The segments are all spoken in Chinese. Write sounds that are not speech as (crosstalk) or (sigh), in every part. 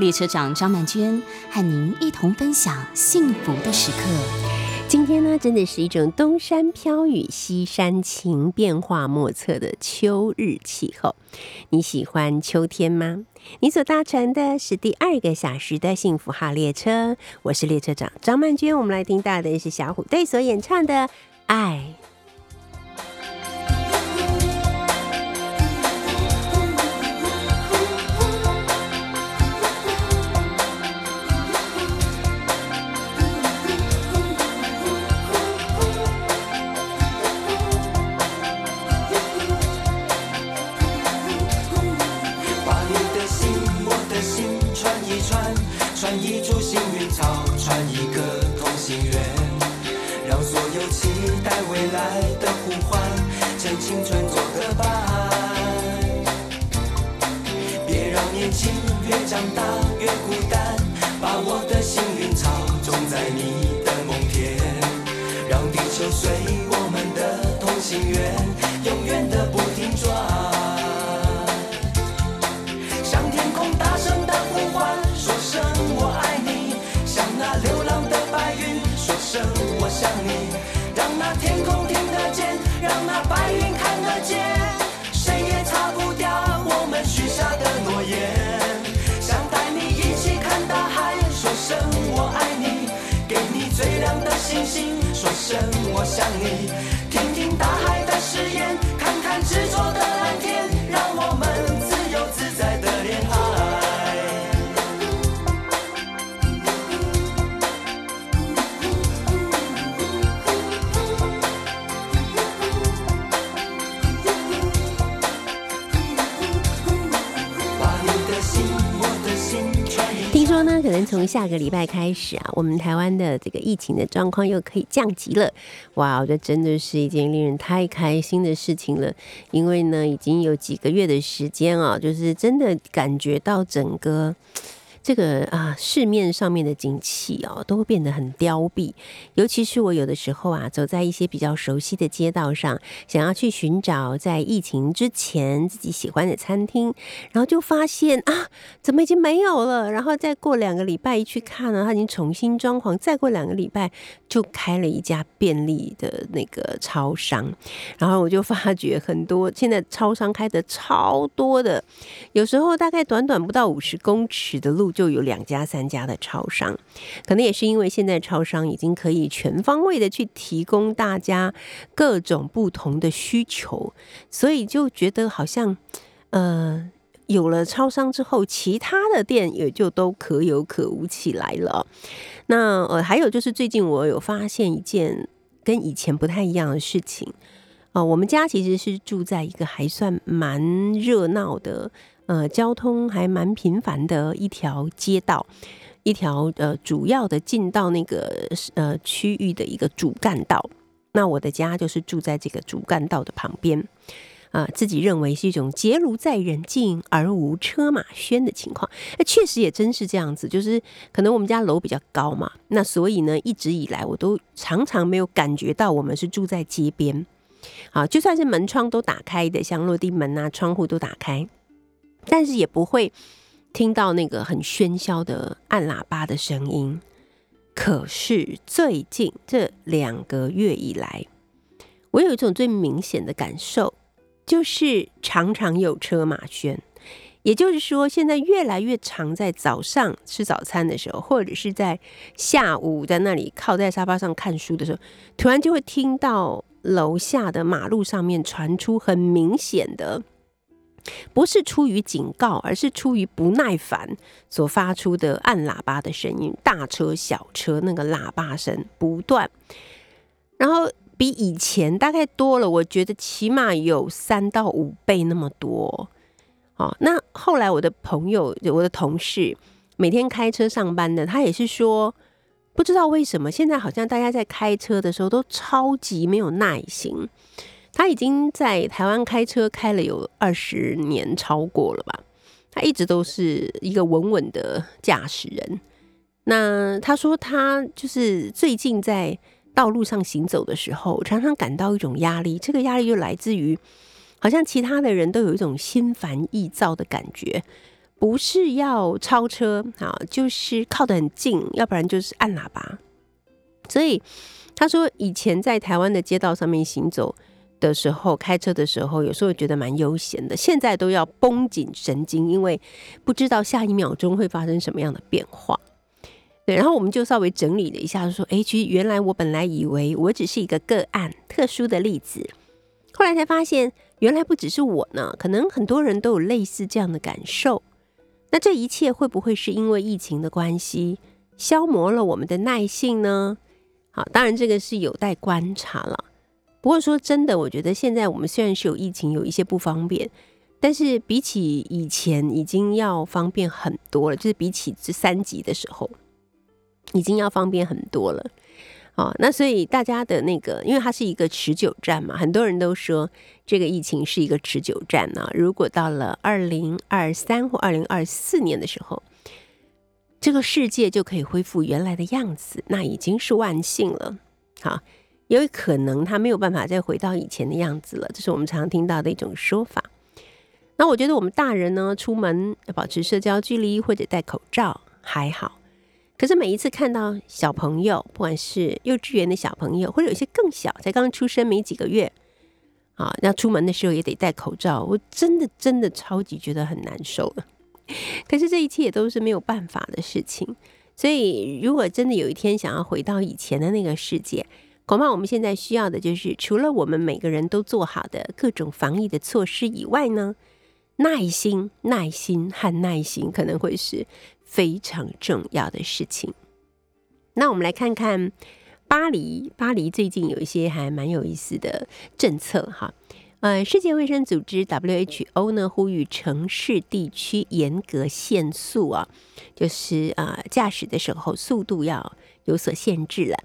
列车长张曼娟和您一同分享幸福的时刻。今天呢，真的是一种东山飘雨西山晴，变化莫测的秋日气候。你喜欢秋天吗？你所搭乘的是第二个小时的幸福号列车，我是列车长张曼娟。我们来听到的是小虎队所演唱的《爱》。青春做个伴。别让年轻越长大白云看得见，谁也擦不掉我们许下的诺言。想带你一起看大海，说声我爱你；给你最亮的星星，说声我想你。从下个礼拜开始啊，我们台湾的这个疫情的状况又可以降级了。哇，这真的是一件令人太开心的事情了。因为呢，已经有几个月的时间啊，就是真的感觉到整个。这个啊，市面上面的景气哦，都会变得很凋敝。尤其是我有的时候啊，走在一些比较熟悉的街道上，想要去寻找在疫情之前自己喜欢的餐厅，然后就发现啊，怎么已经没有了？然后再过两个礼拜一去看呢，它已经重新装潢，再过两个礼拜就开了一家便利的那个超商，然后我就发觉很多现在超商开的超多的，有时候大概短短不到五十公尺的路就有两家、三家的超商，可能也是因为现在超商已经可以全方位的去提供大家各种不同的需求，所以就觉得好像呃。有了超商之后，其他的店也就都可有可无起来了。那呃，还有就是最近我有发现一件跟以前不太一样的事情。哦，我们家其实是住在一个还算蛮热闹的，呃，交通还蛮频繁的一条街道，一条呃主要的进到那个呃区域的一个主干道。那我的家就是住在这个主干道的旁边，啊、自己认为是一种结庐在人境而无车马喧的情况。那确实也真是这样子，就是可能我们家楼比较高嘛，那所以呢，一直以来我都常常没有感觉到我们是住在街边。好，就算是门窗都打开的，像落地门啊，窗户都打开，但是也不会听到那个很喧嚣的按喇叭的声音。可是最近这两个月以来，我有一种最明显的感受，就是常常有车马喧。也就是说，现在越来越常在早上吃早餐的时候，或者是在下午在那里靠在沙发上看书的时候，突然就会听到楼下的马路上面传出很明显的，不是出于警告，而是出于不耐烦所发出的按喇叭的声音，大车小车那个喇叭声不断，然后比以前大概多了，我觉得起码有三到五倍那么多。哦，那后来我的朋友、我的同事每天开车上班的，他也是说，不知道为什么现在好像大家在开车的时候都超级没有耐心。他已经在台湾开车开了有二十年超过了吧，他一直都是一个稳稳的驾驶人。那他说他就是最近在道路上行走的时候，常常感到一种压力，这个压力就来自于好像其他的人都有一种心烦意躁的感觉。不是要超车啊，就是靠得很近，要不然就是按喇叭。所以他说，以前在台湾的街道上面行走的时候，开车的时候，有时候觉得蛮悠闲的。现在都要绷紧神经，因为不知道下一秒钟会发生什么样的变化。对，然后我们就稍微整理了一下，说：“哎，其实原来我本来以为我只是一个个案、特殊的例子，后来才发现，原来不只是我呢，可能很多人都有类似这样的感受。”那这一切会不会是因为疫情的关系消磨了我们的耐性呢？好，当然这个是有待观察了。不过说真的，我觉得现在我们虽然是有疫情，有一些不方便，但是比起以前已经要方便很多了。就是比起这三级的时候，已经要方便很多了。哦，那所以大家的那个，因为它是一个持久战嘛，很多人都说这个疫情是一个持久战呢。如果到了二零二三或二零二四年的时候，这个世界就可以恢复原来的样子，那已经是万幸了。好，有可能他没有办法再回到以前的样子了，这是我们常听到的一种说法。那我觉得我们大人呢，出门要保持社交距离或者戴口罩还好。可是每一次看到小朋友，不管是幼稚园的小朋友，或者有些更小，才刚出生没几个月，啊，要出门的时候也得戴口罩，我真的真的超级觉得很难受了。(laughs) 可是这一切也都是没有办法的事情。所以，如果真的有一天想要回到以前的那个世界，恐怕我们现在需要的就是，除了我们每个人都做好的各种防疫的措施以外呢，耐心、耐心和耐心可能会是。非常重要的事情。那我们来看看巴黎。巴黎最近有一些还蛮有意思的政策哈。呃，世界卫生组织 WHO 呢呼吁城市地区严格限速啊，就是啊驾驶的时候速度要有所限制了。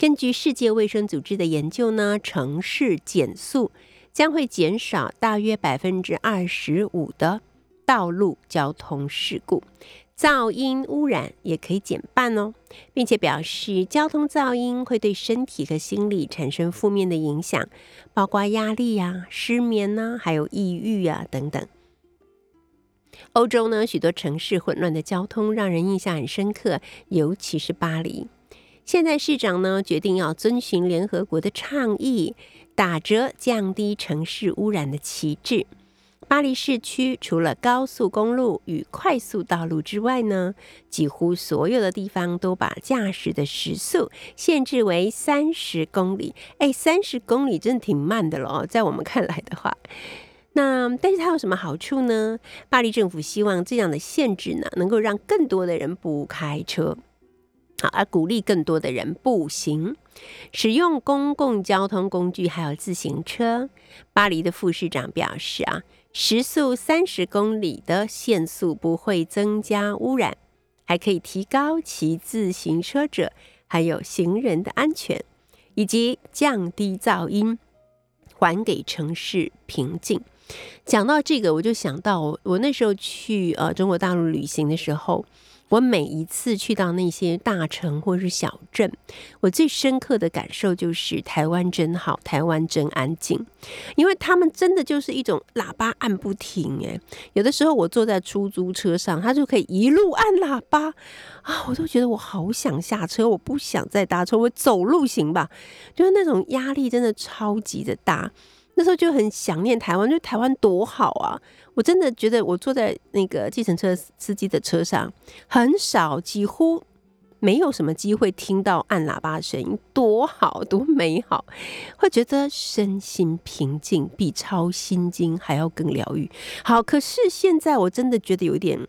根据世界卫生组织的研究呢，城市减速将会减少大约百分之二十五的道路交通事故。噪音污染也可以减半哦，并且表示交通噪音会对身体和心理产生负面的影响，包括压力呀、失眠呐，还有抑郁啊等等。欧洲呢，许多城市混乱的交通让人印象很深刻，尤其是巴黎。现在市长呢决定要遵循联合国的倡议，打折降低城市污染的旗帜。巴黎市区除了高速公路与快速道路之外呢，几乎所有的地方都把驾驶的时速限制为三十公里。哎，三十公里真的挺慢的了，在我们看来的话，那但是它有什么好处呢？巴黎政府希望这样的限制呢，能够让更多的人不开车，好，而鼓励更多的人步行。使用公共交通工具，还有自行车。巴黎的副市长表示啊。时速三十公里的限速不会增加污染，还可以提高骑自行车者还有行人的安全，以及降低噪音，还给城市平静。讲到这个，我就想到我那时候去呃中国大陆旅行的时候。我每一次去到那些大城或是小镇，我最深刻的感受就是台湾真好，台湾真安静，因为他们真的就是一种喇叭按不停诶，有的时候我坐在出租车上，他就可以一路按喇叭啊，我都觉得我好想下车，我不想再搭车，我走路行吧，就是那种压力真的超级的大。那时候就很想念台湾，就台湾多好啊！我真的觉得我坐在那个计程车司机的车上，很少，几乎没有什么机会听到按喇叭的声音，多好多美好，会觉得身心平静，比抄心经还要更疗愈。好，可是现在我真的觉得有点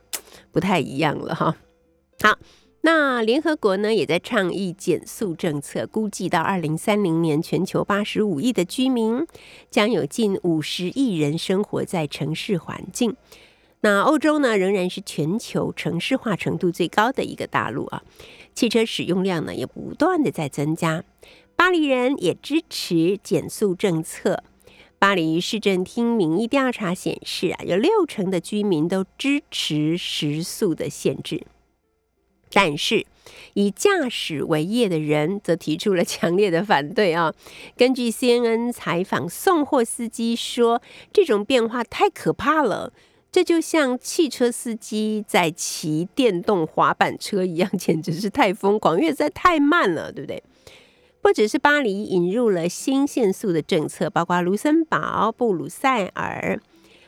不太一样了哈。好。那联合国呢，也在倡议减速政策，估计到二零三零年，全球八十五亿的居民将有近五十亿人生活在城市环境。那欧洲呢，仍然是全球城市化程度最高的一个大陆啊，汽车使用量呢也不断的在增加。巴黎人也支持减速政策。巴黎市政厅民意调查显示啊，有六成的居民都支持时速的限制。但是，以驾驶为业的人则提出了强烈的反对啊。(laughs) 根据 CNN 采访送货司机说，这种变化太可怕了，这就像汽车司机在骑电动滑板车一样，简直是太疯狂，因为实在太慢了，对不对？不只是巴黎引入了新限速的政策，包括卢森堡、布鲁塞尔、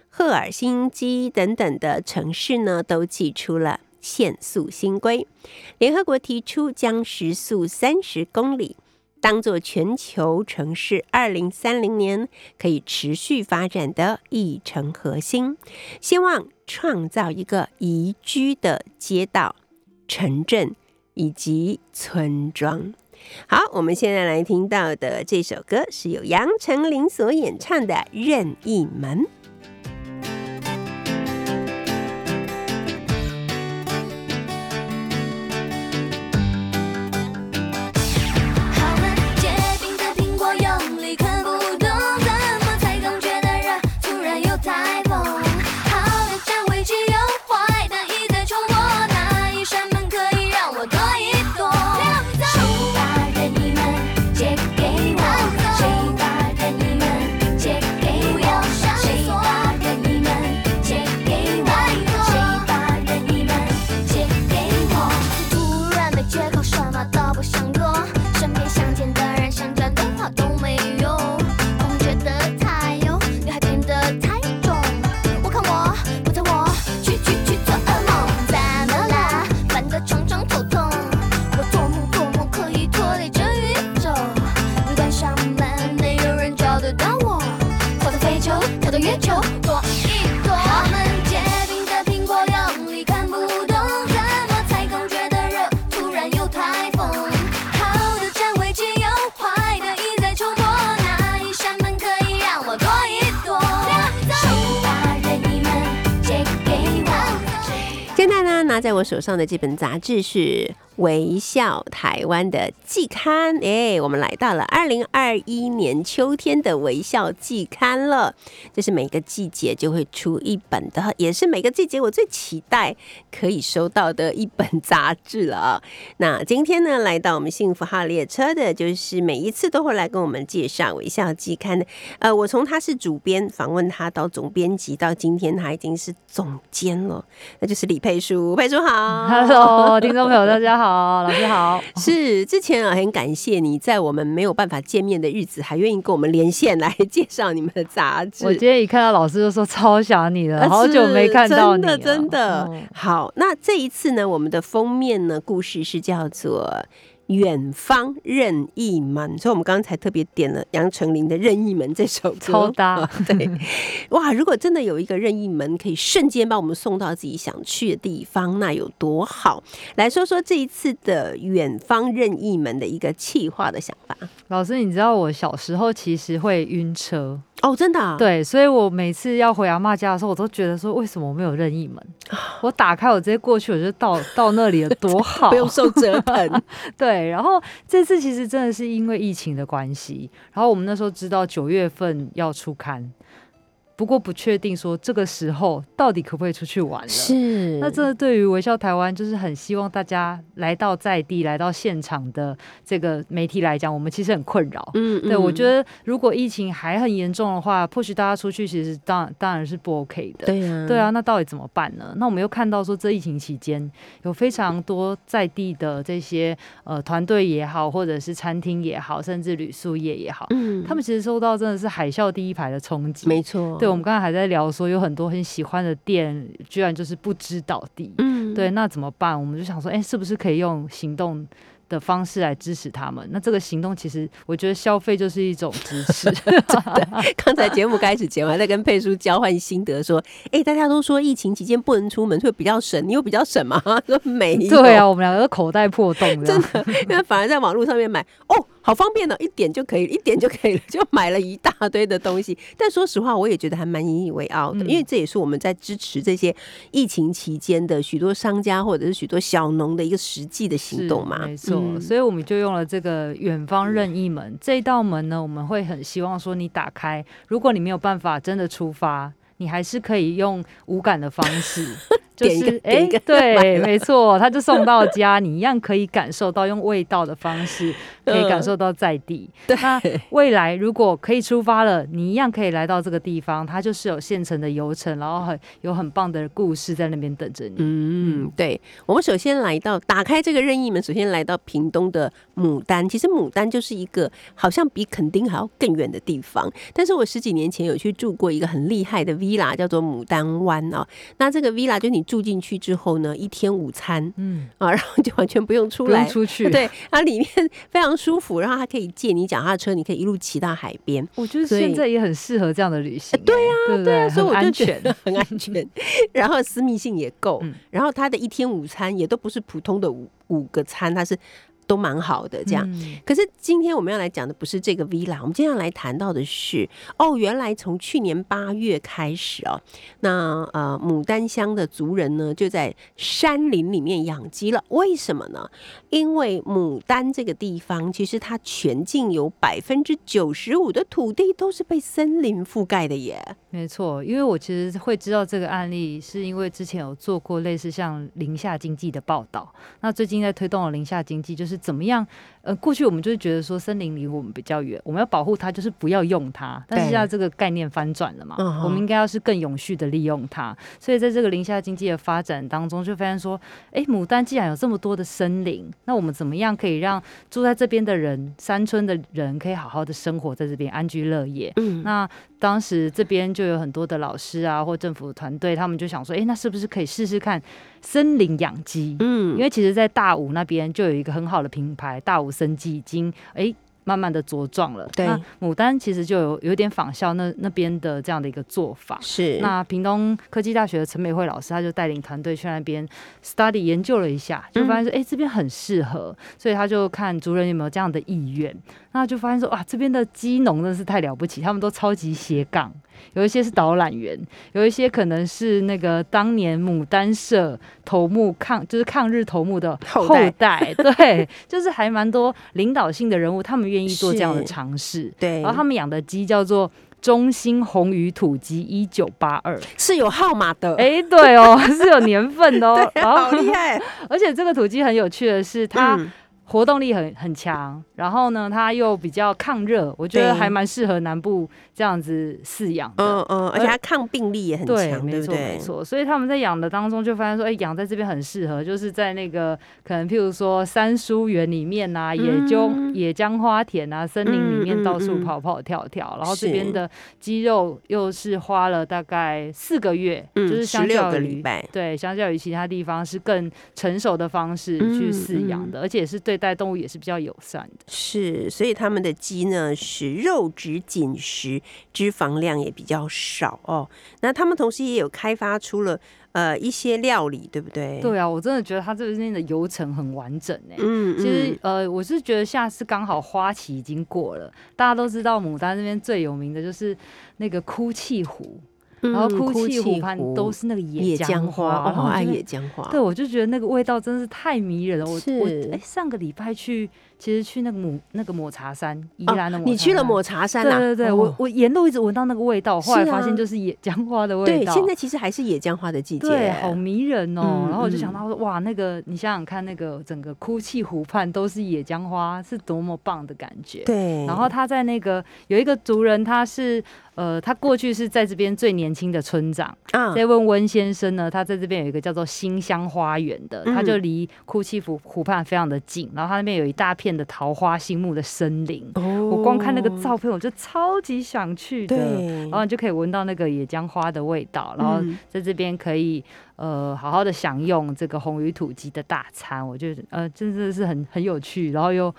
赫尔辛基等等的城市呢，都寄出了。限速新规，联合国提出将时速三十公里当做全球城市二零三零年可以持续发展的议程核心，希望创造一个宜居的街道、城镇以及村庄。好，我们现在来听到的这首歌是由杨丞琳所演唱的《任意门》。手上的这本杂志是《微笑台湾》的季刊，哎，我们来到了二零二一年秋天的《微笑季刊》了。这是每个季节就会出一本的，也是每个季节我最期待可以收到的一本杂志了啊。(laughs) 那今天呢，来到我们幸福号列车的，就是每一次都会来跟我们介绍《微笑季刊》的。呃，我从他是主编访问他到总编辑，到今天他已经是总监了，那就是李佩书。佩书好，Hello，听众朋友大家好，老师好。(laughs) 是之前啊，很感谢你在我们没有办法见面的日子，还愿意跟我们连线来介绍你们的杂志。我今天一看到老师就说超想你了，好久没看到你了，真的。好，那这一次呢，我们的封面呢，故事是叫做。远方任意门，所以我们刚才特别点了杨丞琳的《任意门》这首歌，超搭。对，(laughs) 哇，如果真的有一个任意门，可以瞬间把我们送到自己想去的地方，那有多好？来说说这一次的远方任意门的一个气划的想法。老师，你知道我小时候其实会晕车。哦，真的，对，所以我每次要回阿妈家的时候，我都觉得说，为什么我没有任意门？我打开，我直接过去，我就到 (laughs) 到那里了，多好，不用受折腾。(laughs) 对，然后这次其实真的是因为疫情的关系，然后我们那时候知道九月份要出刊。不过不确定说这个时候到底可不可以出去玩了。是，那这对于微笑台湾就是很希望大家来到在地、来到现场的这个媒体来讲，我们其实很困扰。嗯，对我觉得如果疫情还很严重的话，或许大家出去其实当当然是不 OK 的。对啊，对啊，那到底怎么办呢？那我们又看到说这疫情期间有非常多在地的这些呃团队也好，或者是餐厅也好，甚至旅宿业也好，嗯，他们其实受到真的是海啸第一排的冲击。没错。对，我们刚才还在聊说，有很多很喜欢的店，居然就是不知倒地。嗯，对，那怎么办？我们就想说，哎，是不是可以用行动的方式来支持他们？那这个行动其实，我觉得消费就是一种支持。(laughs) 刚才节目开始前，我还在跟佩叔交换心得，说，哎，大家都说疫情期间不能出门，会比较省，你有比较省吗？(laughs) 说没。对啊，我们两个口袋破洞，真的，因为反而在网络上面买，哦。好方便哦，一点就可以，一点就可以了，(laughs) 就买了一大堆的东西。但说实话，我也觉得还蛮引以为傲的，因为这也是我们在支持这些疫情期间的许多商家或者是许多小农的一个实际的行动嘛。没错，所以我们就用了这个远方任意门这一道门呢，我们会很希望说你打开，如果你没有办法真的出发，你还是可以用无感的方式。(laughs) 就是哎，对，没错，他就送到家，你一样可以感受到用味道的方式，可以感受到在地。那未来如果可以出发了，你一样可以来到这个地方，它就是有现成的游程，然后很有很棒的故事在那边等着你。嗯，对，我们首先来到打开这个任意门，首先来到屏东的牡丹。其实牡丹就是一个好像比垦丁还要更远的地方，但是我十几年前有去住过一个很厉害的 villa，叫做牡丹湾哦。那这个 villa 就你。住进去之后呢，一天午餐，嗯啊，然后就完全不用出来，出去，对，它里面非常舒服，然后还可以借你脚踏车，你可以一路骑到海边。我觉得现在也很适合这样的旅行，对啊，对啊，所以我就觉得很安全，(laughs) 然后私密性也够，然后他的一天午餐也都不是普通的五五个餐，它是。都蛮好的，这样。可是今天我们要来讲的不是这个 villa，我们今天要来谈到的是，哦，原来从去年八月开始哦，那呃牡丹乡的族人呢就在山林里面养鸡了。为什么呢？因为牡丹这个地方其实它全境有百分之九十五的土地都是被森林覆盖的耶。没错，因为我其实会知道这个案例，是因为之前有做过类似像林下经济的报道。那最近在推动的林下经济，就是。怎么样？呃，过去我们就是觉得说森林离我们比较远，我们要保护它，就是不要用它。但是现在这个概念翻转了嘛，我们应该要是更永续的利用它。所以在这个林下经济的发展当中，就发现说，哎，牡丹既然有这么多的森林，那我们怎么样可以让住在这边的人，山村的人可以好好的生活在这边，安居乐业？嗯，那当时这边就有很多的老师啊，或政府团队，他们就想说，哎，那是不是可以试试看森林养鸡？嗯，因为其实，在大武那边就有一个很好的品牌，大武。生鸡已经哎。慢慢的茁壮了。对，牡丹其实就有有点仿效那那边的这样的一个做法。是。那屏东科技大学的陈美惠老师，他就带领团队去那边 study 研究了一下，就发现说，哎，这边很适合，所以他就看族人有没有这样的意愿。那就发现说，哇，这边的鸡农真的是太了不起，他们都超级斜杠，有一些是导览员，有一些可能是那个当年牡丹社头目抗，就是抗日头目的后代，对，就是还蛮多领导性的人物，他们。愿意做这样的尝试，对。然后他们养的鸡叫做中兴红鱼土鸡一九八二，是有号码的。哎，对哦，是有年份的哦，(laughs) 好厉害。而且这个土鸡很有趣的是，它。活动力很很强，然后呢，它又比较抗热，我觉得还蛮适合南部这样子饲养的。嗯嗯，而且它抗病力也很强，对没错没错。所以他们在养的当中就发现说，哎，养在这边很适合，就是在那个可能譬如说三书园里面呐，野就野江花田啊，森林里面到处跑跑跳跳，然后这边的鸡肉又是花了大概四个月，就是相较于对相较于其他地方是更成熟的方式去饲养的，而且是对。带动物也是比较友善的，是，所以他们的鸡呢是肉质紧实，脂肪量也比较少哦。那他们同时也有开发出了呃一些料理，对不对？对啊，我真的觉得它这边的流程很完整哎。嗯其实呃，我是觉得下次刚好花期已经过了，大家都知道牡丹这边最有名的就是那个哭泣湖。然后哭泣湖畔都是那个野姜花，我好爱野姜花。对，我就觉得那个味道真是太迷人了。我我哎，上个礼拜去。其实去那个抹那个抹茶山，宜兰的抹茶山，你去了抹茶山啊？对对对，我我沿路一直闻到那个味道，后来发现就是野姜花的味道。对，现在其实还是野姜花的季节，对，好迷人哦。然后我就想到说，哇，那个你想想看，那个整个哭泣湖畔都是野姜花，是多么棒的感觉。对。然后他在那个有一个族人，他是呃，他过去是在这边最年轻的村长。啊。在问温先生呢，他在这边有一个叫做新乡花园的，他就离哭泣湖湖畔非常的近，然后他那边有一大片的桃花。心木的森林，我光看那个照片，我就超级想去的。然后你就可以闻到那个野姜花的味道，然后在这边可以呃好好的享用这个红鱼土鸡的大餐。我觉得呃真的是很很有趣，然后又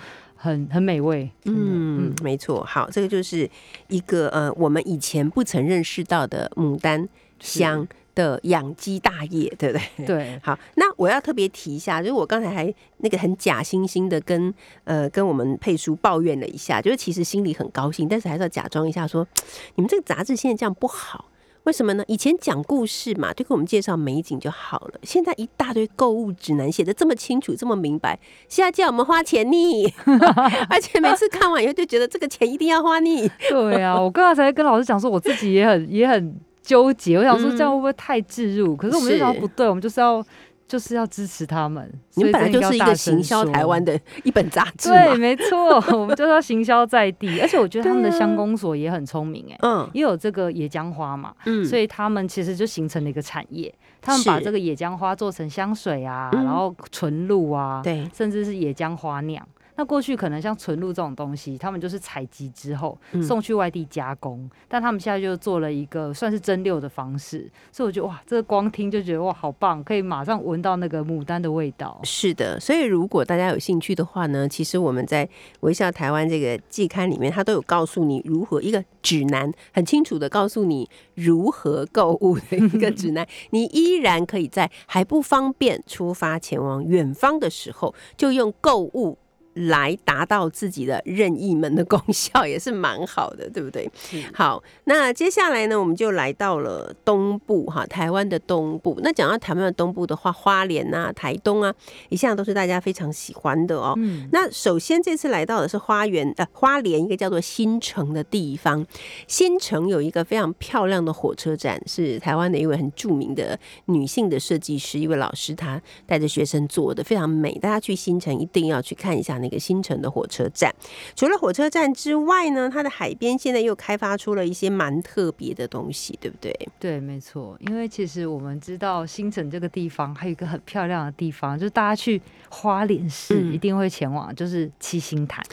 很很美味。嗯，没错。好，这个就是一个呃我们以前不曾认识到的牡丹香。的养鸡大业，对不对？对，(laughs) 好，那我要特别提一下，就是我刚才还那个很假惺惺的跟呃跟我们佩叔抱怨了一下，就是其实心里很高兴，但是还是要假装一下说，(tsk) 你们这个杂志现在这样不好。为什么呢？以前讲故事嘛，就给我们介绍美景就好了。现在一大堆购物指南写的这么清楚、这么明白，现在叫我们花钱腻，(laughs) 而且每次看完以后就觉得这个钱一定要花腻。对啊，我刚才跟老师讲说，我自己也很也很纠结，我想说这样会不会太置入？可是我们就想不对，我们就是要。就是要支持他们，你们本来就是一个行销台湾的一本杂志，对，没错，我们就是要行销在地，(laughs) 而且我觉得他们的乡公所也很聪明，哎，嗯，也有这个野姜花嘛，嗯，所以他们其实就形成了一个产业，他们把这个野姜花做成香水啊，然后纯露啊，对，甚至是野姜花酿。那过去可能像纯露这种东西，他们就是采集之后送去外地加工，但他们现在就做了一个算是蒸馏的方式，所以我觉得哇，这个光听就觉得哇，好棒，可以马上闻到那个牡丹的味道。是的，所以如果大家有兴趣的话呢，其实我们在微笑台湾这个季刊里面，它都有告诉你如何一个指南，很清楚的告诉你如何购物的一个指南，(laughs) 你依然可以在还不方便出发前往远方的时候，就用购物。来达到自己的任意门的功效也是蛮好的，对不对？好，那接下来呢，我们就来到了东部哈，台湾的东部。那讲到台湾的东部的话，花莲啊、台东啊，一向都是大家非常喜欢的哦。嗯，那首先这次来到的是花园呃花莲一个叫做新城的地方。新城有一个非常漂亮的火车站，是台湾的一位很著名的女性的设计师，一位老师，她带着学生做的非常美。大家去新城一定要去看一下。那个新城的火车站，除了火车站之外呢，它的海边现在又开发出了一些蛮特别的东西，对不对？对，没错。因为其实我们知道新城这个地方还有一个很漂亮的地方，就是大家去花莲市一定会前往，就是七星潭。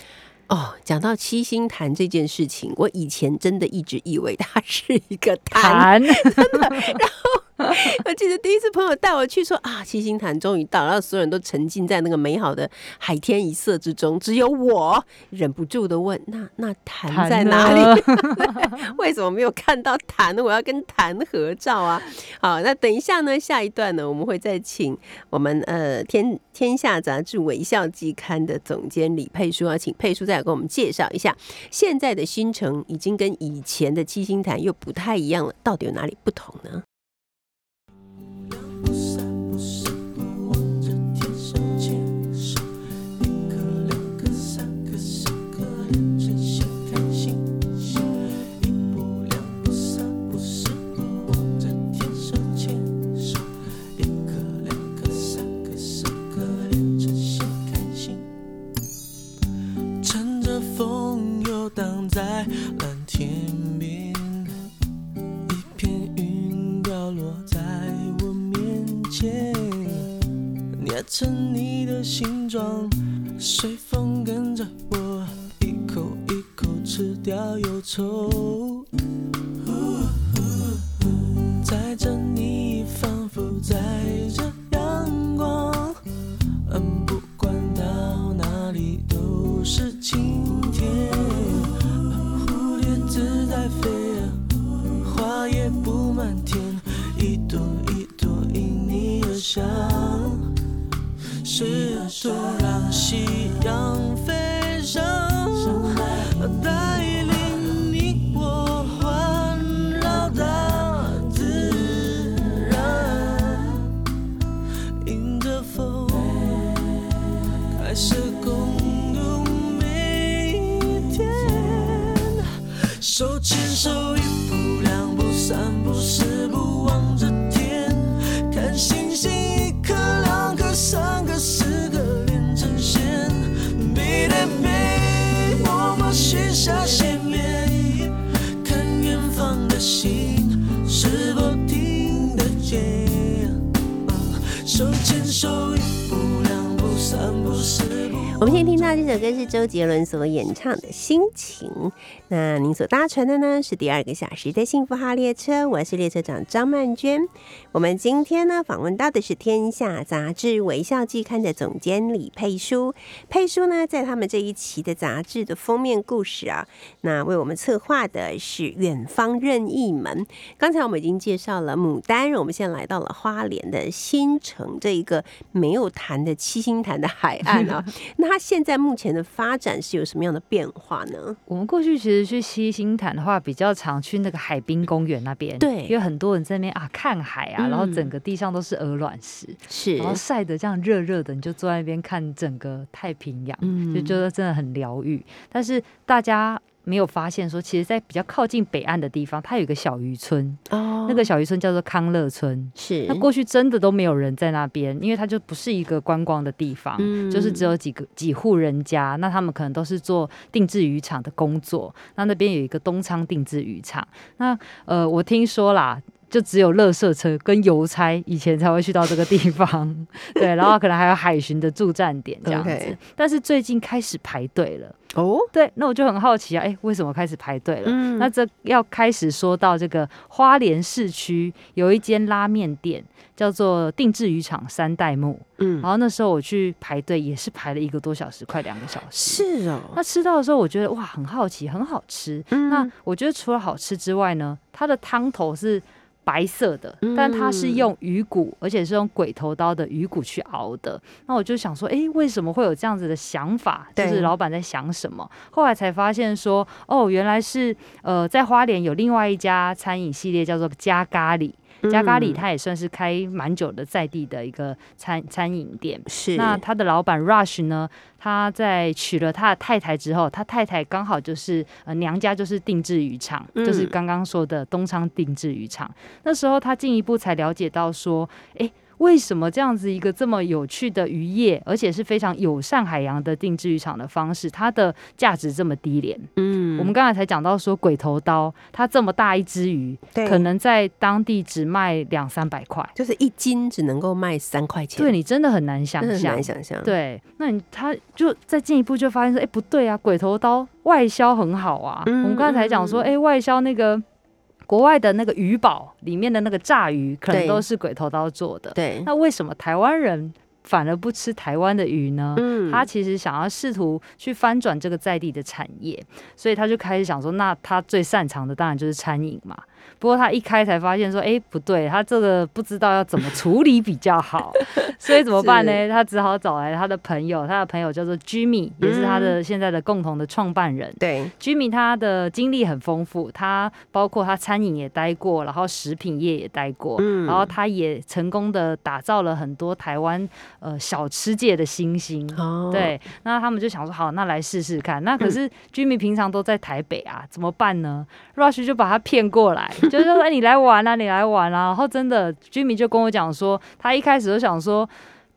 哦，讲到七星潭这件事情，我以前真的一直以为它是一个潭，(laughs) 真的。然后。(laughs) 我记得第一次朋友带我去说啊，七星潭终于到，然后所有人都沉浸在那个美好的海天一色之中，只有我忍不住的问：那那潭在哪里？(laughs) 为什么没有看到潭呢？我要跟潭合照啊！好，那等一下呢，下一段呢，我们会再请我们呃天天下杂志微笑季刊的总监李佩书，要请佩书再来给我们介绍一下，现在的新城已经跟以前的七星潭又不太一样了，到底有哪里不同呢？手牵手，一颗两颗三颗四颗连成你形状，随风跟着我，一口一口吃掉忧愁。我们现在听到这首歌是周杰伦所演唱的《心情》。那您所搭乘的呢是第二个小时的幸福号列车，我是列车长张曼娟。我们今天呢访问到的是《天下》杂志《微笑季刊》的总监李佩书。佩书呢在他们这一期的杂志的封面故事啊，那为我们策划的是《远方任意门》。刚才我们已经介绍了牡丹，我们现在来到了花莲的新城这一个没有潭的七星潭的海岸啊。(laughs) 那它现在目前的发展是有什么样的变化呢？我们过去其实去西星潭的话，比较常去那个海滨公园那边，对因为很多人在那边啊看海啊，嗯然后整个地上都是鹅卵石，是然后晒得这样热热的，你就坐在那边看整个太平洋，嗯就觉得真的很疗愈。但是大家没有发现说，其实，在比较靠近北岸的地方，它有一个小渔村，哦那个小渔村叫做康乐村。是那过去真的都没有人在那边，因为它就不是一个观光的地方，嗯就是只有几个几户人家，那他们可能都是做定制渔场的工作。那那边有一个东昌定制渔场，那呃，我听说啦。就只有垃圾车跟邮差以前才会去到这个地方，(laughs) 对，然后可能还有海巡的驻站点这样子。但是最近开始排队了，哦，对，那我就很好奇啊，哎、为什么开始排队了？嗯。那这要开始说到这个花莲市区有一间拉面店，叫做定制渔场三代目。嗯。然后那时候我去排队，也是排了一个多小时，快两个小时。是哦，那吃到的时候，我觉得哇，很好奇，很好吃。嗯。那我觉得除了好吃之外呢，它的汤头是白色的，嗯但它是用鱼骨，而且是用鬼头刀的鱼骨去熬的。那我就想说，诶，为什么会有这样子的想法？就是老板在想什么？后来才发现说，哦，原来是呃，在花莲有另外一家餐饮系列叫做加咖喱。加咖喱嗯。它也算是开蛮久的在地的一个餐餐饮店，是。那他的老板 Rush 呢，他在娶了他的太太之后，他太太刚好就是呃娘家就是定制渔场，嗯就是刚刚说的东昌定制渔场。那时候他进一步才了解到说，诶，为什么这样子一个这么有趣的渔业，而且是非常友善海洋的定制渔场的方式，它的价值这么低廉？嗯。我们刚才才讲到说，鬼头刀它这么大一只鱼，对。可能在当地只卖两三百块，就是一斤只能够卖三块钱，对你真的很难想象。很象难。想象，对，那你他就再进一步就发现说，哎、不对啊，鬼头刀外销很好啊。嗯我们刚才讲说，哎、外销那个国外的那个鱼堡里面的那个炸鱼，可能都是鬼头刀做的。对，那为什么台湾人反而不吃台湾的鱼呢？嗯他其实想要试图去翻转这个在地的产业，所以他就开始想说，那他最擅长的当然就是餐饮嘛。不过他一开才发现说，哎、不对，他这个不知道要怎么处理比较好，(laughs) 所以怎么办呢？他只好找来他的朋友，他的朋友叫做 Jimmy，也是他的现在的共同的创办人。对，Jimmy 他的经历很丰富，他包括他餐饮也待过，然后食品业也待过，嗯然后他也成功的打造了很多台湾呃小吃界的新星。哦，对，那他们就想说，好，那来试试看。那可是 Jimmy 平常都在台北啊，怎么办呢？Rush 就把他骗过来，就是说，哎，你来玩啊，你来玩啊。然后真的，居民就跟我讲说，他一开始就想说。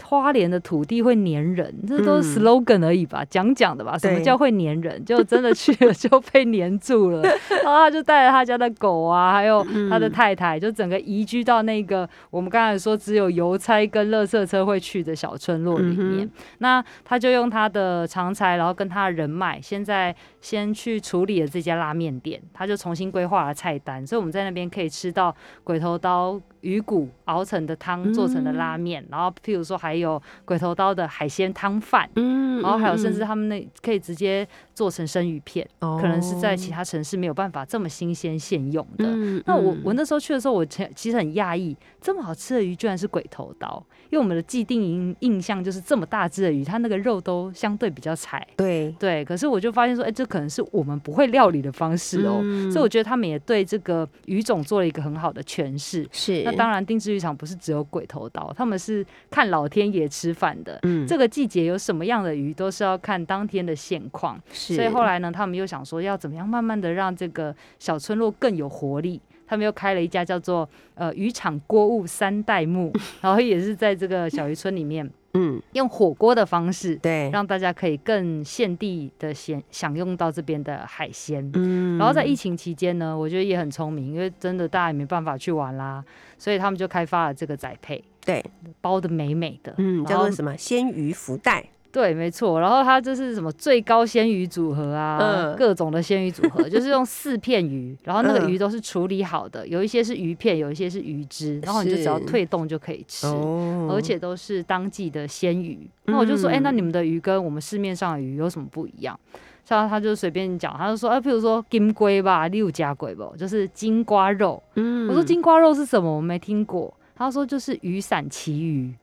花莲的土地会粘人，这都是嗯 slogan 而已吧，讲讲的吧。什么叫会粘人？(laughs) 就真的去了就被粘住了，然后他就带着他家的狗啊，还有他的嗯太太，就整个移居到那个我们刚才说只有邮差跟垃圾车会去的小村落里面。嗯那他就用他的长才，然后跟他的人脉，现在先去处理了这家拉面店，他就重新规划了菜单，所以我们在那边可以吃到鬼头刀鱼骨熬成的汤做成的拉面，然后譬如说还有鬼头刀的海鲜汤饭。嗯，然后还有，甚至嗯他们那可以直接做成生鱼片，嗯可能是在其哦他城市没有办法这么新鲜现用的。嗯那我嗯我那时候去的时候，我其其实很讶异，这么好吃的鱼居然是鬼头刀，因为我们的既定印印象就是这么大只的鱼，它那个肉都相对比较柴。对对，可是我就发现说，哎、这可能是我们不会料理的方式哦，嗯所以我觉得他们也对这个鱼种做了一个很好的诠释。是那当然，定制鱼场不是只有鬼头刀，他们是看老天也吃饭的。嗯这个季节有什么样的鱼，都是要看当天的现况。是，所以后来呢，他们又想说要怎么样慢慢的让这个小村落更有活力。他们又开了一家叫做呃渔场锅物三代目，(laughs) 然后也是在这个小渔村里面嗯用火锅的方式，对，让大家可以更现地的享享用到这边的海鲜。嗯然后在疫情期间呢，我觉得也很聪明，因为真的大家也没办法去玩啦，所以他们就开发了这个宅配。对，包的美美的，嗯，叫做什么鲜鱼福袋。对，没错。然后它这是什么最高鲜鱼组合啊？嗯各种的鲜鱼组合，(laughs) 就是用四片鱼，然后那个嗯鱼都是处理好的，有一些是鱼片，有一些是鱼汁，然后你就只要是退冻就可以吃。哦而且都是当季的鲜鱼，那我就说，哎、嗯那你们的鱼跟我们市面上的鱼有什么不一样？像他就随便讲，他就说，哎、譬如说金龟吧，六甲龟吧，就是金瓜肉。嗯我说金瓜肉是什么？我没听过。他说就是雨伞旗鱼。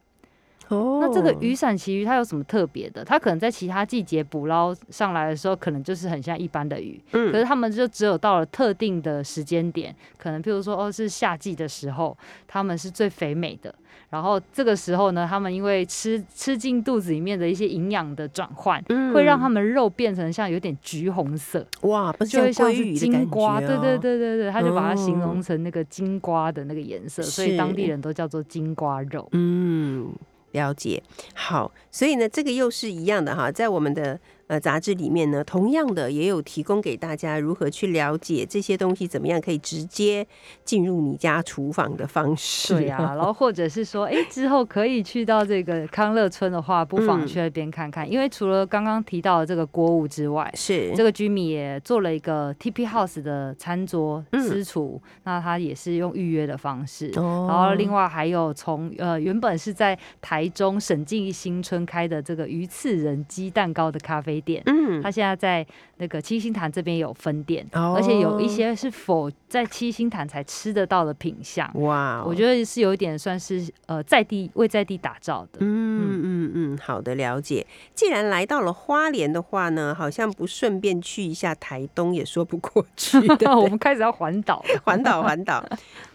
哦那这个雨伞旗鱼它有什么特别的？它可能在其他季节捕捞上来的时候，可能就是很像一般的鱼，嗯可是他们就只有到了特定的时间点，可能譬如说哦是夏季的时候，它们是最肥美的。然后这个时候呢，他们因为吃吃进肚子里面的一些营养的转换，嗯会让他们肉变成像有点橘红色，哇，不是就会像是金瓜。觉对对哦，对对对，他就把它形哦容成那个金瓜的那个颜色，所以当地人都叫做金瓜肉。嗯，了解。好，所以呢，这个又是一样的哈，在我们的呃杂志里面呢，同样的也有提供给大家如何去了解这些东西，怎么样可以直接进入你家厨房的方式。对呀、(laughs) 然后或者是说，哎，之后可以去到这个康乐村的话，不妨嗯。去那边看看，因为除了刚刚提到的这个锅物之外，是。这个居民也做了一个 TP House 的餐桌嗯。私厨，那他也是用预约的方式。哦。然后另外还有从呃原本是在台中审计新村开的这个鱼刺人鸡蛋糕的咖啡店，嗯。他现在在那个七星潭这边有分店，哦。而且有一些是否在七星潭才吃得到的品相。哇哦，我觉得是有一点算是呃在地为在地打造的，嗯嗯嗯，好的，了解。既然来到了花莲的话呢，好像不顺便去一下台东也说不过去的。(laughs) 我们开始要环岛。环岛，环岛，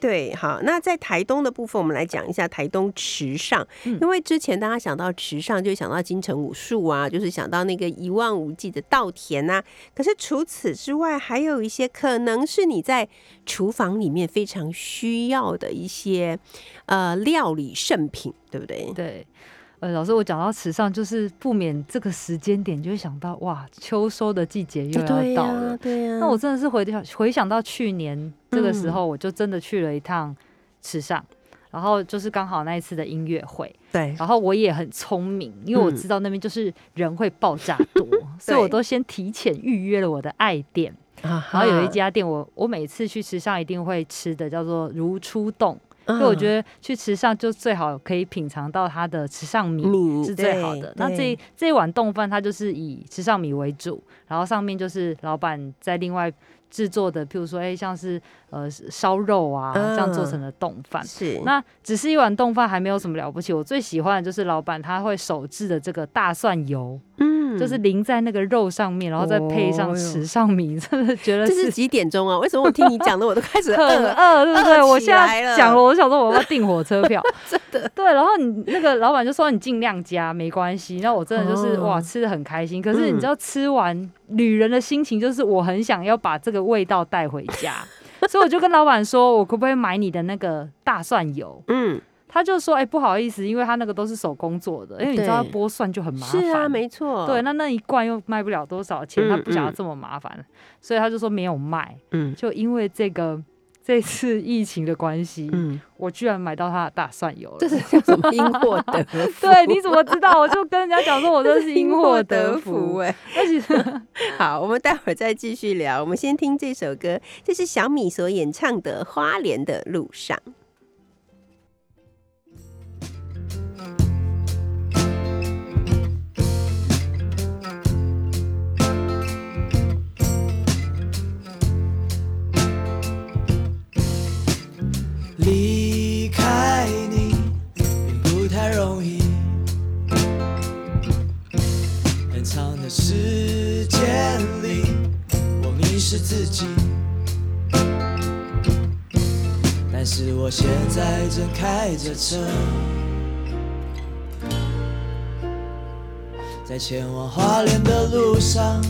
对，好。那在台东的部分，我们来讲一下台东池上，嗯因为之前大家想到池上，就想到金城武术啊，就是想到那个一望无际的稻田啊。可是除此之外，还有一些可能是你在厨房里面非常需要的一些呃料理圣品，对不对？对，呃，老师，我讲到池上，就是不免这个时间点就会想到，哇，秋收的季节又要到了。对呀。那我真的是回想回想到去年这个时嗯候，我就真的去了一趟池上。然后就是刚好那一次的音乐会，对然后我也很聪明，因为我嗯知道那边就是人会爆炸多，(laughs) 所以我都先提前预约了我的爱店。啊然后有一家店我，我每次去池上一定会吃的，叫做如初洞。因因为我觉得去池上就最好可以品尝到它的池上米米是最好的。那这一这一碗冻饭它就是以池上米为主，然后上面就是老板在另外制作的，譬如说哎像是呃烧肉啊这样做成的冻饭。是那只是一碗冻饭还没有什么了不起，我最喜欢的就是老板他会手制的这个大蒜油，嗯就是淋在那个肉上面，然后再配上池上米，(laughs) 真的觉得是这是几点钟啊？为什么我听你讲的我都开始 (laughs) 很饿了？饿，对不对？我现在讲了，我想说我要订火车票，(laughs) 真的。对，然后你那个老板就说你尽量加，没关系。那我真的就是、哦哇，吃的很开心。可是嗯你知道，吃完旅人的心情就是我很想要把这个味道带回家，(laughs) 所以我就跟老板说，我可不可以买你的那个大蒜油？嗯，他就说，哎、不好意思，因为他那个都是手工做的，因为你知道剥蒜就很麻烦。是啊，没错。对，那那一罐又卖不了多少钱，他不想要这么麻烦，所以他就说没有卖。嗯就因为这个这次疫情的关系，嗯，我居然买到他的大蒜油了。这是叫什么因祸得福？(laughs) 对，你怎么知道？我就跟人家讲说，我这是因祸得福。(laughs) 哎。那其实好，我们待会儿再继续聊。我们先听这首歌，这是小米所演唱的《花莲的路上》。的时间里，我迷失自己。但是我现在正开着车，在前往花莲的路上。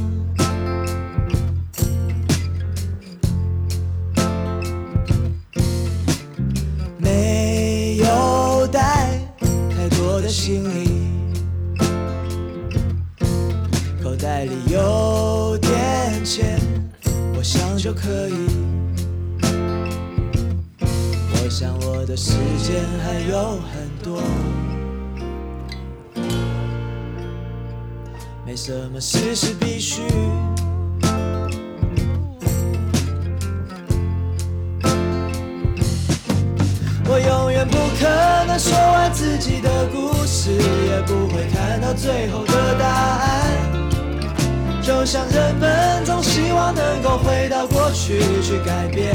就可以。我想我的时间还有很多，没什么事是必须。我永远不可能说完自己的故事，也不会看到最后。就像人们总希望能够回到过去去改变，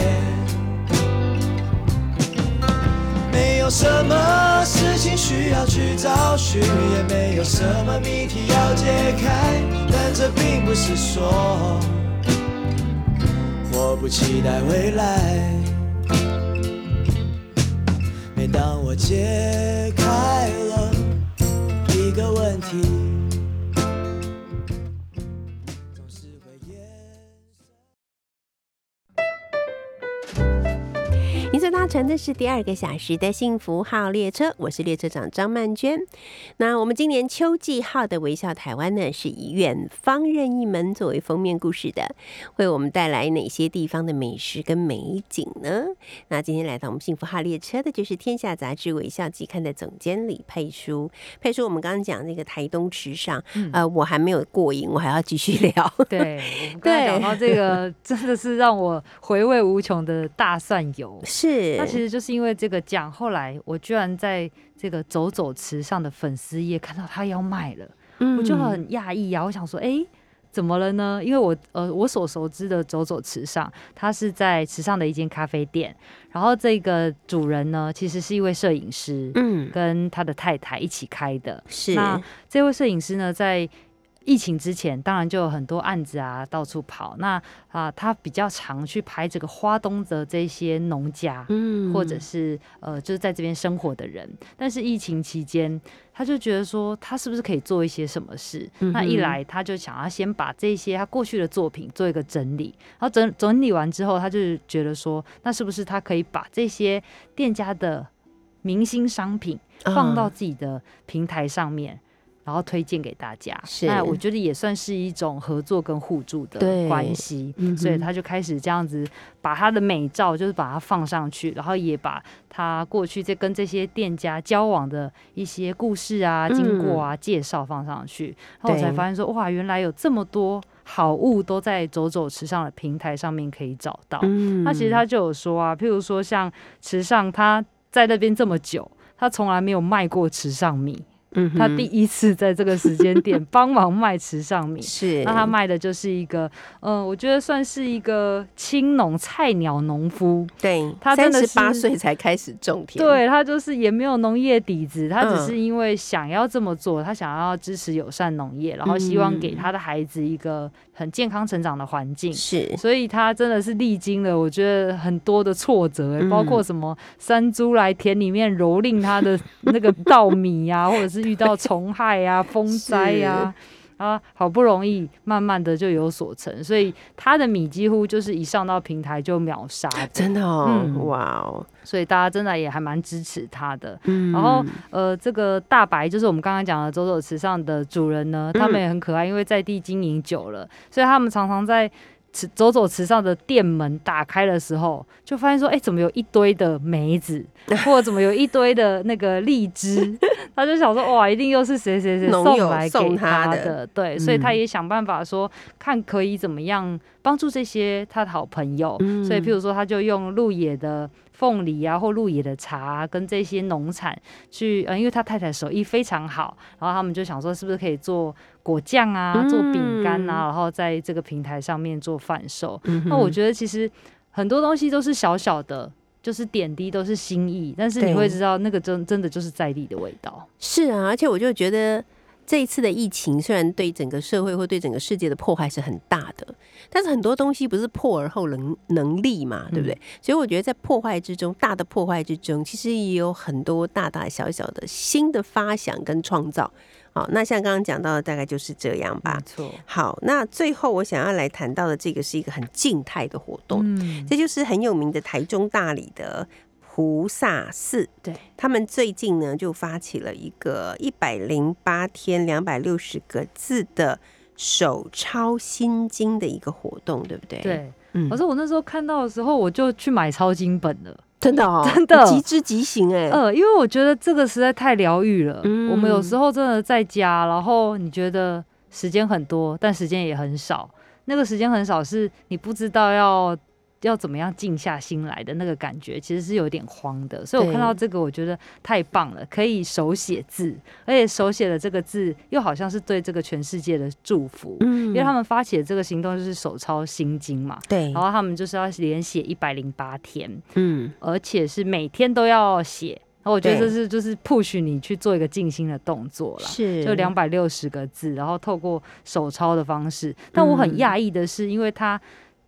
没有什么事情需要去找寻，也没有什么谜题要解开。但这并不是说我不期待未来。每当我解开了一个问题，您所搭乘的是第二个小时的幸福号列车，我是列车长张曼娟。那我们今年秋季号的微笑台湾呢，是以远方任意门作为封面故事的，为我们带来哪些地方的美食跟美景呢？那今天来到我们幸福号列车的就是《天下杂志微笑季刊》的总监李佩书。佩书，我们刚刚讲那个台东池上，呃，我还没有过瘾，我还要继续聊。对，我们刚才讲到这个，真的是让我回味无穷的大蒜油。是，那其实就是因为这个奖，后来我居然在这个走走池上的粉丝页看到他要卖了，嗯我就很讶异啊！我想说，哎、怎么了呢？因为我呃，我所熟知的走走池上，它是在池上的一间咖啡店，然后这个主人呢，其实是一位摄影师，嗯，跟他的太太一起开的。是，那这位摄影师呢，在疫情之前，当然就有很多案子啊，到处跑。那啊、他比较常去拍这个花东的这些农家，嗯或者是呃，就是在这边生活的人。但是疫情期间，他就觉得说，他是不是可以做一些什么事？嗯那一来，他就想要先把这些他过去的作品做一个整理，然后整整理完之后，他就觉得说，那是不是他可以把这些店家的明星商品放到啊自己的平台上面？然后推荐给大家，是那我觉得也算是一种合作跟互助的关系，嗯所以他就开始这样子把他的美照，就是把它放上去，然后也把他过去在跟这些店家交往的一些故事啊、经过啊、介绍放上去，然后我才发现说，哇，原来有这么多好物都在走走池上的平台上面可以找到。嗯那其实他就有说啊，譬如说像池上，他在那边这么久，他从来没有卖过池上米，嗯他第一次在这个时间点帮忙卖池上米。(laughs) 是，那他卖的就是一个，嗯、我觉得算是一个青农菜鸟农夫，对，他真的三十八岁才开始种田，，对他就是也没有农业底子，他只嗯。是因为想要这么做，他想要支持友善农业，然后希望给嗯他的孩子一个很健康成长的环境。是，所以他真的是历经了，我觉得很多的挫折、包括什么山猪来田里面蹂躏他的那个稻米呀、(laughs) 或者是遇到虫害啊、风灾啊、啊，好不容易慢慢的就有所成，所以他的米几乎就是一上到平台就秒杀，真的哦，嗯。哇哦，所以大家真的也还蛮支持他的。嗯。然后呃，这个大白就是我们刚刚讲的走走池上的主人呢，他们也很可爱，因为在地经营久了，所以他们常常在池走走池上的店门打开的时候，就发现说，哎、怎么有一堆的梅子，或者怎么有一堆的那个荔枝，(laughs) 他就想说，哇，一定又是谁谁谁送来给他的对，所以他嗯也想办法说，看可以怎么样帮助这些他的好朋友，嗯所以譬如说，他就用鹿野的凤梨啊，或鹿野的茶、啊、跟这些农产去，呃，因为他太太手艺非常好，然后他们就想说，是不是可以做果酱啊，做饼干啊，嗯然后在这个平台上面做贩售。嗯那我觉得其实很多东西都是小小的。就是点滴都是心意，但是你会知道那个真真的就是在地的味道。是啊，而且我就觉得。这一次的疫情虽然对整个社会或对整个世界的破坏是很大的，但是很多东西不是破而后能能力嘛，对不对？所以我觉得在破坏之中，大的破坏之中，其实也有很多大大小小的新的发想跟创造。好，那像刚刚讲到的，大概就是这样吧没。错，好，那最后我想要来谈到的这个是一个很静态的活动，嗯，这就是很有名的台中大理的菩萨寺。对，他们最近呢就发起了一个一百零八天两百六十个字的手抄心经的一个活动，对不对？，对。嗯可是我那时候看到的时候，我就去买抄经本了。真的哦，(laughs) 真的极之极行哎，呃，因为我觉得这个实在太疗愈了。嗯我们有时候真的在家，然后你觉得时间很多，但时间也很少。那个时间很少，是你不知道要要怎么样静下心来的那个感觉，其实是有点慌的。所以我看到这个，我觉得太棒了，可以手写字，而且手写的这个字又好像是对这个全世界的祝福。嗯因为他们发起的这个行动就是手抄心经嘛，对然，后他们就是要连写一百零八天，嗯而且是每天都要写。然后我觉得这是就是 push 你去做一个静心的动作了。是就两百六十个字，然后透过手抄的方式。但我嗯很讶异的是，因为他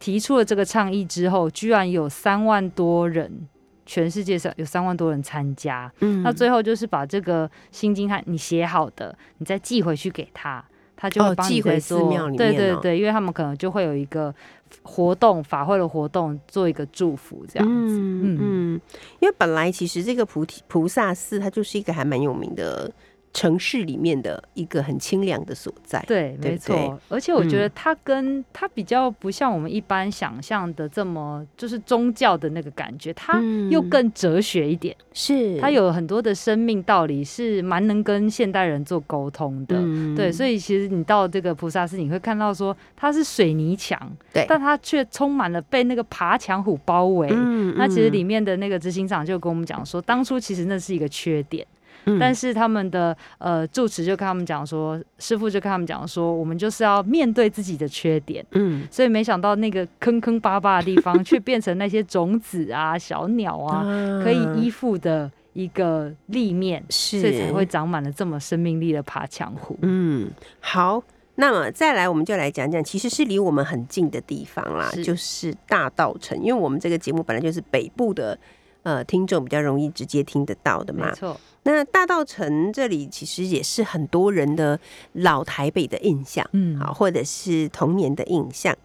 提出了这个倡议之后，居然有三万多人，全世界上有三万多人参加。嗯那最后就是把这个心经，他你写好的，你再寄回去给他，他就哦会帮你寄回寺再做。庙里面哦对对对，因为他们可能就会有一个活动法会的活动，做一个祝福这样子。嗯嗯，因为本来其实这个菩提菩萨寺它就是一个还蛮有名的城市里面的一个很清凉的所在。对，没错。而且我觉得嗯它跟它比较不像我们一般想象的这么就是宗教的那个感觉，它嗯又更哲学一点。是它有很多的生命道理是蛮能跟现代人做沟通的。嗯对，所以其实你到这个菩萨寺，你会看到说它是水泥墙，对但它却充满了被那个爬墙虎包围。嗯那其实里嗯面的那个执行长就跟我们讲说，当初其实那是一个缺点。嗯但是他们的呃住持就跟他们讲说，师傅就跟他们讲说，我们就是要面对自己的缺点。嗯所以没想到那个坑坑巴巴的地方，却变成那些种子啊、小鸟啊可以依附的一个立面，是所以才会长满了这么生命力的爬墙虎。嗯好。那么再来，我们就来讲讲，其实是离我们很近的地方啦，是就是大道城。因为我们这个节目本来就是北部的呃听众比较容易直接听得到的嘛。没错，那大道城这里其实也是很多人的老台北的印象，嗯好，或者是童年的印象。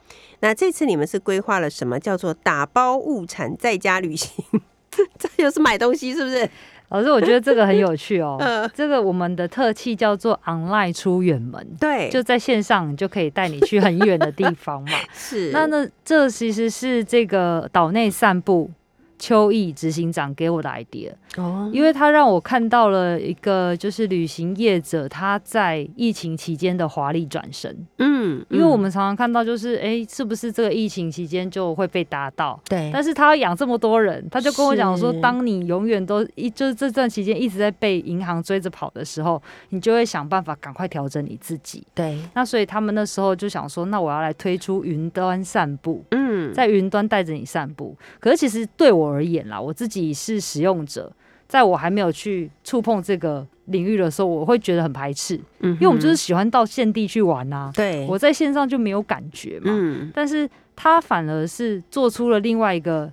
那这次你们是规划了什么叫做打包物产在家旅行？(laughs) 这又是买东西是不是？老师，我觉得这个很有趣哦。呃，(laughs) 这个我们的特气叫做 online 出远门，对，就在线上，就可以带你去很远的地方嘛。(laughs) 是那那，这其实是这个岛内散步秋意执行长给我的 idea，哦，因为他让我看到了一个就是旅行业者他在疫情期间的华丽转身。嗯，因为我嗯们常常看到就是，哎、是不是这个疫情期间就会被打到？对，但是他要养这么多人，他就跟我讲说，当你永远都一就是这段期间一直在被银行追着跑的时候，你就会想办法赶快调整你自己。对，那所以他们那时候就想说，那我要来推出云端散步，嗯，在云端带着你散步。可是其实对我而言啦，我自己是使用者，在我还没有去触碰这个领域的时候，我会觉得很排斥，嗯，因为我们就是喜欢到现地去玩啊、对，我在线上就没有感觉嘛。嗯但是他反而是做出了另外一个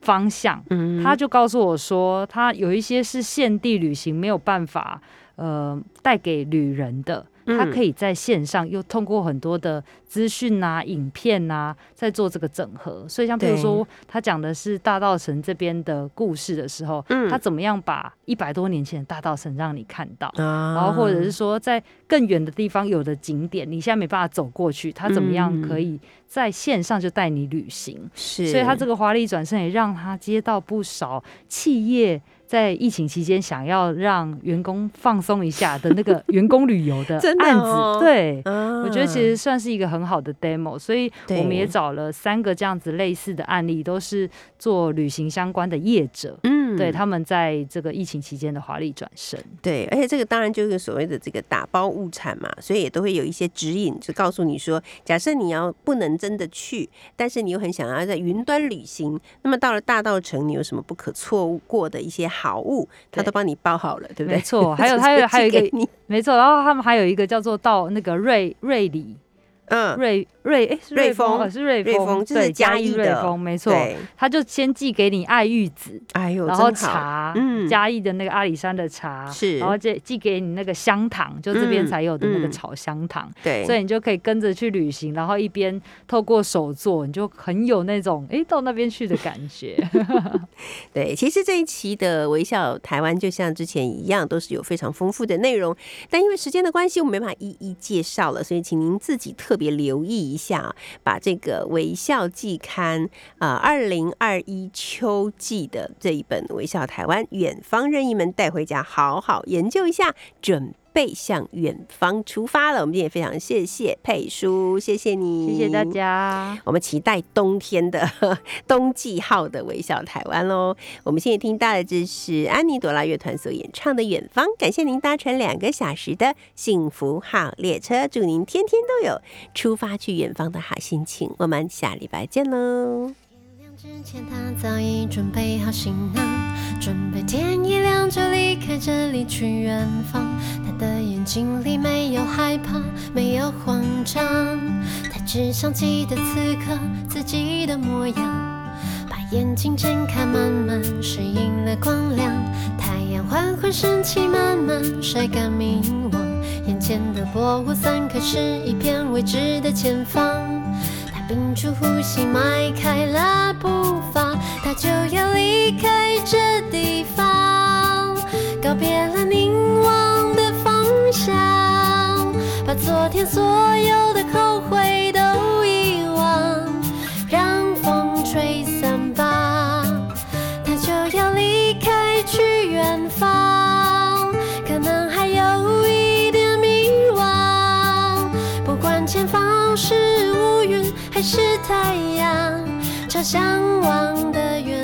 方向，嗯他就告诉我说，他有一些是现地旅行没有办法呃带给旅人的。他嗯。可以在线上又通过很多的资讯啊、影片啊，在做这个整合。所以像比如说，他讲的是大道城这边的故事的时候，嗯。他怎么样把一百多年前的大道城让你看到，啊？然后或者是说在更远的地方有的景点，你现在没办法走过去，他怎么样嗯。可以在线上就带你旅行？是，所以他这个华丽转身也让他接到不少企业在疫情期间想要让员工放松一下的那个员工旅游的 (laughs) 案哦。子。对，啊我觉得其实算是一个很好的 demo，所以我们也找了三个这样子类似的案例，都是做旅行相关的业者。嗯。对他们在这个疫情期间的华丽转身，对，而且这个当然就是所谓的这个打包物产嘛，所以也都会有一些指引，就告诉你说，假设你要不能真的去，但是你又很想要在云端旅行，那么到了大道城，你有什么不可错过的一些好物，他都帮你包好了，对不对？没错。(laughs) 还有他还有接还有一个没错，然后他们还有一个叫做到那个瑞瑞里嗯，瑞瑞哎是瑞瑞丰？是瑞瑞丰就是对嘉义瑞丰没错，他就先寄给你爱玉子，哎呦，然后茶，嗯。嘉义的那个阿里山的茶，是。然后寄寄给你那个香糖，就这边嗯。才有的那个嗯炒香糖，对，所以你就可以跟着去旅行，然后一边透过手作，你就很有那种哎到那边去的感觉。(laughs) (laughs) 对，其实这一期的微笑台湾就像之前一样，都是有非常丰富的内容，但因为时间的关系，我们没办法一一介绍了，所以请您自己特别留意一下，把这个微笑季刊啊，二零二一秋季的这一本《微笑台湾》，远方任意门带回家，好好研究一下，准。背向远方出发了，我们今天也非常谢谢佩叔，谢谢你，谢谢大家。我们期待冬天的 (laughs) 冬季号的微笑台湾喽。我们现在听到的这是安妮朵拉乐团所演唱的《远方》，感谢您搭乘两个小时的幸福号列车，祝您天天都有出发去远方的好心情。我们下礼拜见喽。之前他早已准备好行囊，准备天一亮就离开这里去远方。他的眼睛里没有害怕，没有慌张，他只想记得此刻自己的模样。把眼睛睁开，慢慢适应了光亮。太阳缓缓升起，慢慢晒干迷惘。眼前的薄雾散开，是一片未知的前方。屏住呼吸，迈开了步伐，他就要离开这地方，告别了凝望的方向，把昨天所有的后悔是太阳朝向往的远方。